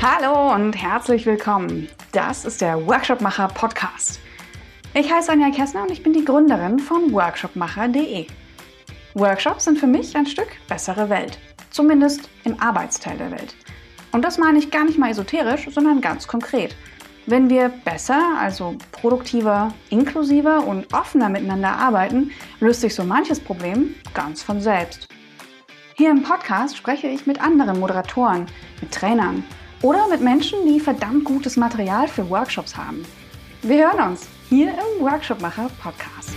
Hallo und herzlich willkommen. Das ist der Workshopmacher Podcast. Ich heiße Anja Kessner und ich bin die Gründerin von workshopmacher.de. Workshops sind für mich ein Stück bessere Welt, zumindest im Arbeitsteil der Welt. Und das meine ich gar nicht mal esoterisch, sondern ganz konkret. Wenn wir besser, also produktiver, inklusiver und offener miteinander arbeiten, löst sich so manches Problem ganz von selbst. Hier im Podcast spreche ich mit anderen Moderatoren, mit Trainern oder mit Menschen, die verdammt gutes Material für Workshops haben. Wir hören uns hier im Workshopmacher Podcast.